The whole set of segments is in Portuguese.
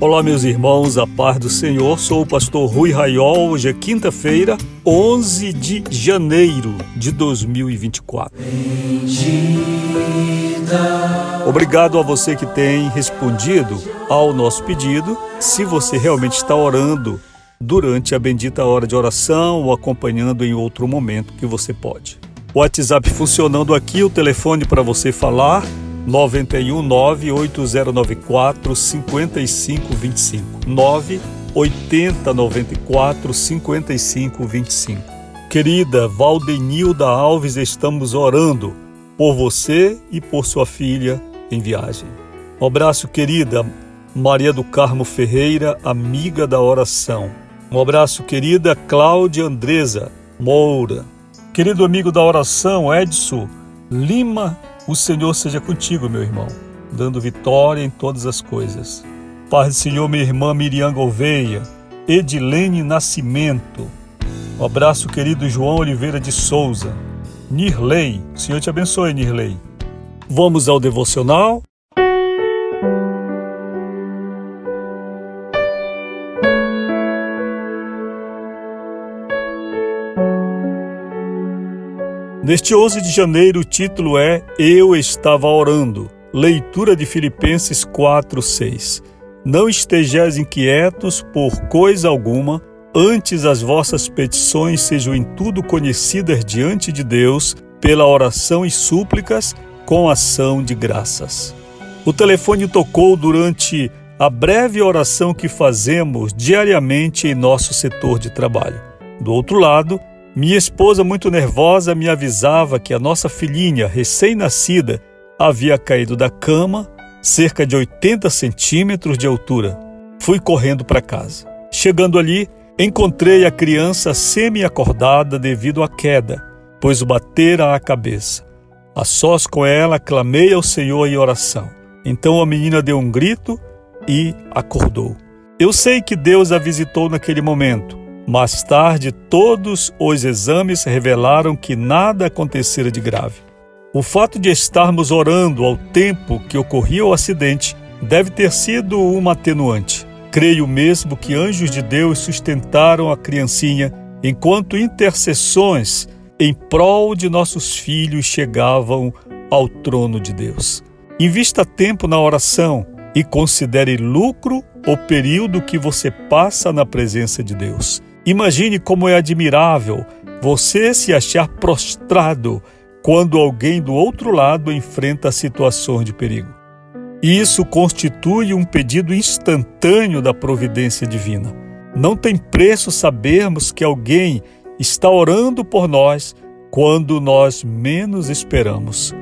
Olá, meus irmãos, a paz do Senhor. Sou o pastor Rui Raiol. Hoje é quinta-feira, 11 de janeiro de 2024. Obrigado a você que tem respondido ao nosso pedido. Se você realmente está orando durante a bendita hora de oração ou acompanhando em outro momento que você pode. O WhatsApp funcionando aqui, o telefone para você falar 91 98094 5525 98094 5525 Querida Valdenilda Alves, estamos orando por você e por sua filha em viagem. Um abraço, querida Maria do Carmo Ferreira, amiga da oração. Um abraço, querida Cláudia Andresa Moura. Querido amigo da oração, Edson Lima o Senhor seja contigo, meu irmão, dando vitória em todas as coisas. Paz do Senhor, minha irmã Miriam Gouveia, Edilene Nascimento. Um abraço, querido João Oliveira de Souza. Nirley, o Senhor te abençoe, Nirley. Vamos ao devocional. Neste 11 de janeiro, o título é Eu Estava Orando. Leitura de Filipenses 4, 6. Não estejais inquietos por coisa alguma, antes as vossas petições sejam em tudo conhecidas diante de Deus, pela oração e súplicas, com ação de graças. O telefone tocou durante a breve oração que fazemos diariamente em nosso setor de trabalho. Do outro lado, minha esposa, muito nervosa, me avisava que a nossa filhinha, recém-nascida, havia caído da cama, cerca de 80 centímetros de altura. Fui correndo para casa. Chegando ali, encontrei a criança semi-acordada devido à queda, pois o batera a cabeça. A sós com ela, clamei ao Senhor em oração. Então a menina deu um grito e acordou. Eu sei que Deus a visitou naquele momento mais tarde, todos os exames revelaram que nada acontecera de grave. O fato de estarmos orando ao tempo que ocorria o acidente deve ter sido uma atenuante. Creio mesmo que anjos de Deus sustentaram a criancinha enquanto intercessões em prol de nossos filhos chegavam ao trono de Deus. Invista tempo na oração e considere lucro o período que você passa na presença de Deus. Imagine como é admirável você se achar prostrado quando alguém do outro lado enfrenta situações de perigo. Isso constitui um pedido instantâneo da providência divina. Não tem preço sabermos que alguém está orando por nós quando nós menos esperamos.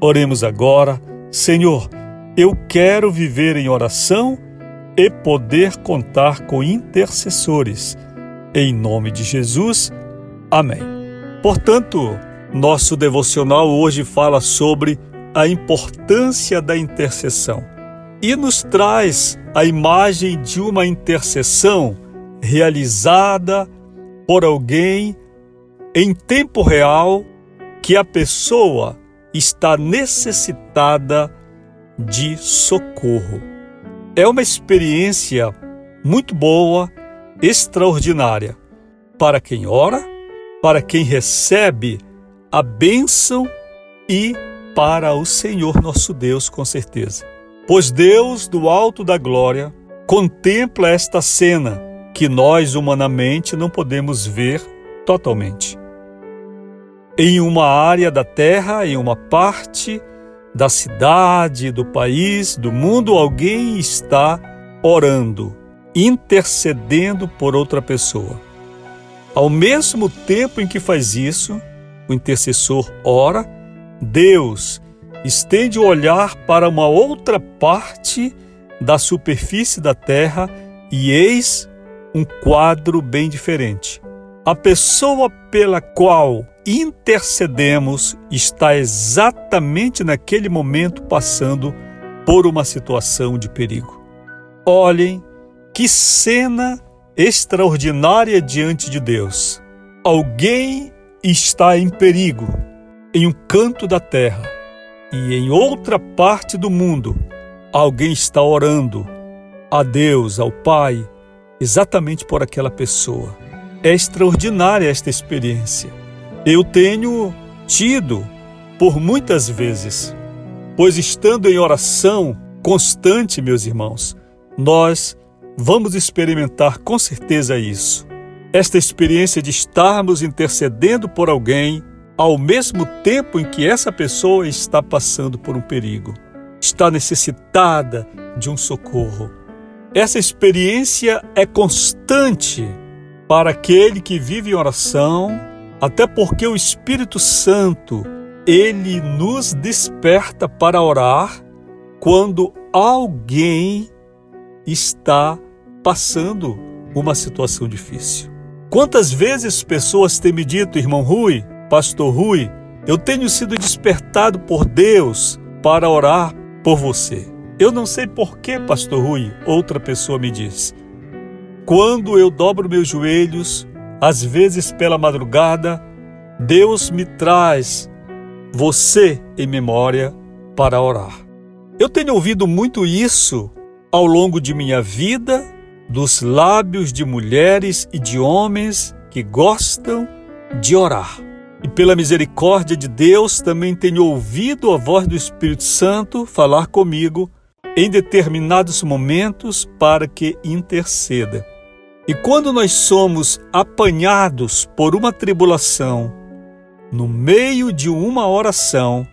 Oremos agora, Senhor, eu quero viver em oração e poder contar com intercessores em nome de Jesus. Amém. Portanto, nosso devocional hoje fala sobre a importância da intercessão e nos traz a imagem de uma intercessão realizada por alguém em tempo real que a pessoa está necessitada de socorro. É uma experiência muito boa extraordinária para quem ora, para quem recebe a bênção e para o Senhor nosso Deus, com certeza. Pois Deus, do alto da glória, contempla esta cena que nós humanamente não podemos ver totalmente. Em uma área da terra, em uma parte da cidade, do país, do mundo, alguém está orando intercedendo por outra pessoa. Ao mesmo tempo em que faz isso, o intercessor ora, Deus estende o olhar para uma outra parte da superfície da terra e eis um quadro bem diferente. A pessoa pela qual intercedemos está exatamente naquele momento passando por uma situação de perigo. Olhem que cena extraordinária diante de Deus. Alguém está em perigo em um canto da terra e em outra parte do mundo, alguém está orando a Deus, ao Pai, exatamente por aquela pessoa. É extraordinária esta experiência. Eu tenho tido por muitas vezes, pois estando em oração constante, meus irmãos, nós vamos experimentar com certeza isso. Esta experiência de estarmos intercedendo por alguém ao mesmo tempo em que essa pessoa está passando por um perigo, está necessitada de um socorro. Essa experiência é constante para aquele que vive em oração, até porque o Espírito Santo, ele nos desperta para orar quando alguém está passando uma situação difícil. Quantas vezes pessoas têm me dito, irmão Rui, pastor Rui, eu tenho sido despertado por Deus para orar por você. Eu não sei por que, pastor Rui, outra pessoa me diz. Quando eu dobro meus joelhos, às vezes pela madrugada, Deus me traz você em memória para orar. Eu tenho ouvido muito isso ao longo de minha vida dos lábios de mulheres e de homens que gostam de orar. E pela misericórdia de Deus, também tenho ouvido a voz do Espírito Santo falar comigo em determinados momentos para que interceda. E quando nós somos apanhados por uma tribulação, no meio de uma oração,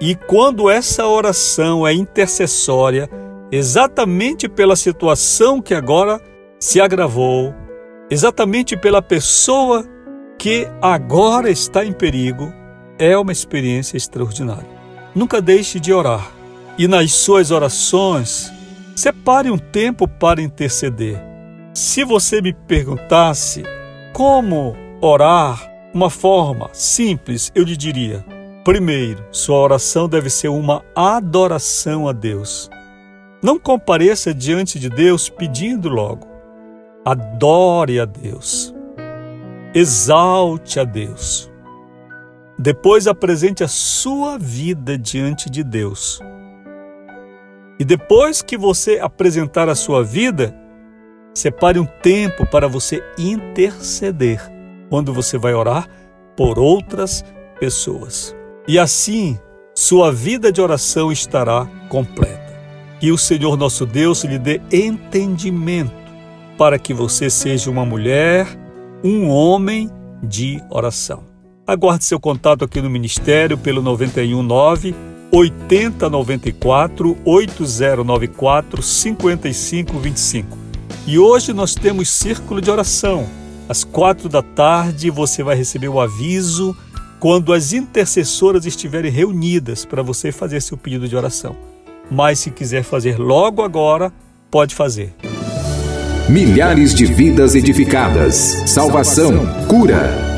e quando essa oração é intercessória, exatamente pela situação que agora se agravou, exatamente pela pessoa que agora está em perigo, é uma experiência extraordinária. Nunca deixe de orar e nas suas orações, separe um tempo para interceder. Se você me perguntasse como orar, uma forma simples, eu lhe diria: primeiro, sua oração deve ser uma adoração a Deus. Não compareça diante de Deus pedindo logo. Adore a Deus. Exalte a Deus. Depois apresente a sua vida diante de Deus. E depois que você apresentar a sua vida, separe um tempo para você interceder, quando você vai orar por outras pessoas. E assim, sua vida de oração estará completa. Que o Senhor nosso Deus lhe dê entendimento para que você seja uma mulher, um homem de oração. Aguarde seu contato aqui no Ministério pelo 919 8094 8094 5525. E hoje nós temos círculo de oração. Às quatro da tarde você vai receber o aviso quando as intercessoras estiverem reunidas para você fazer seu pedido de oração mas se quiser fazer logo agora, pode fazer. Milhares de vidas edificadas, salvação, cura.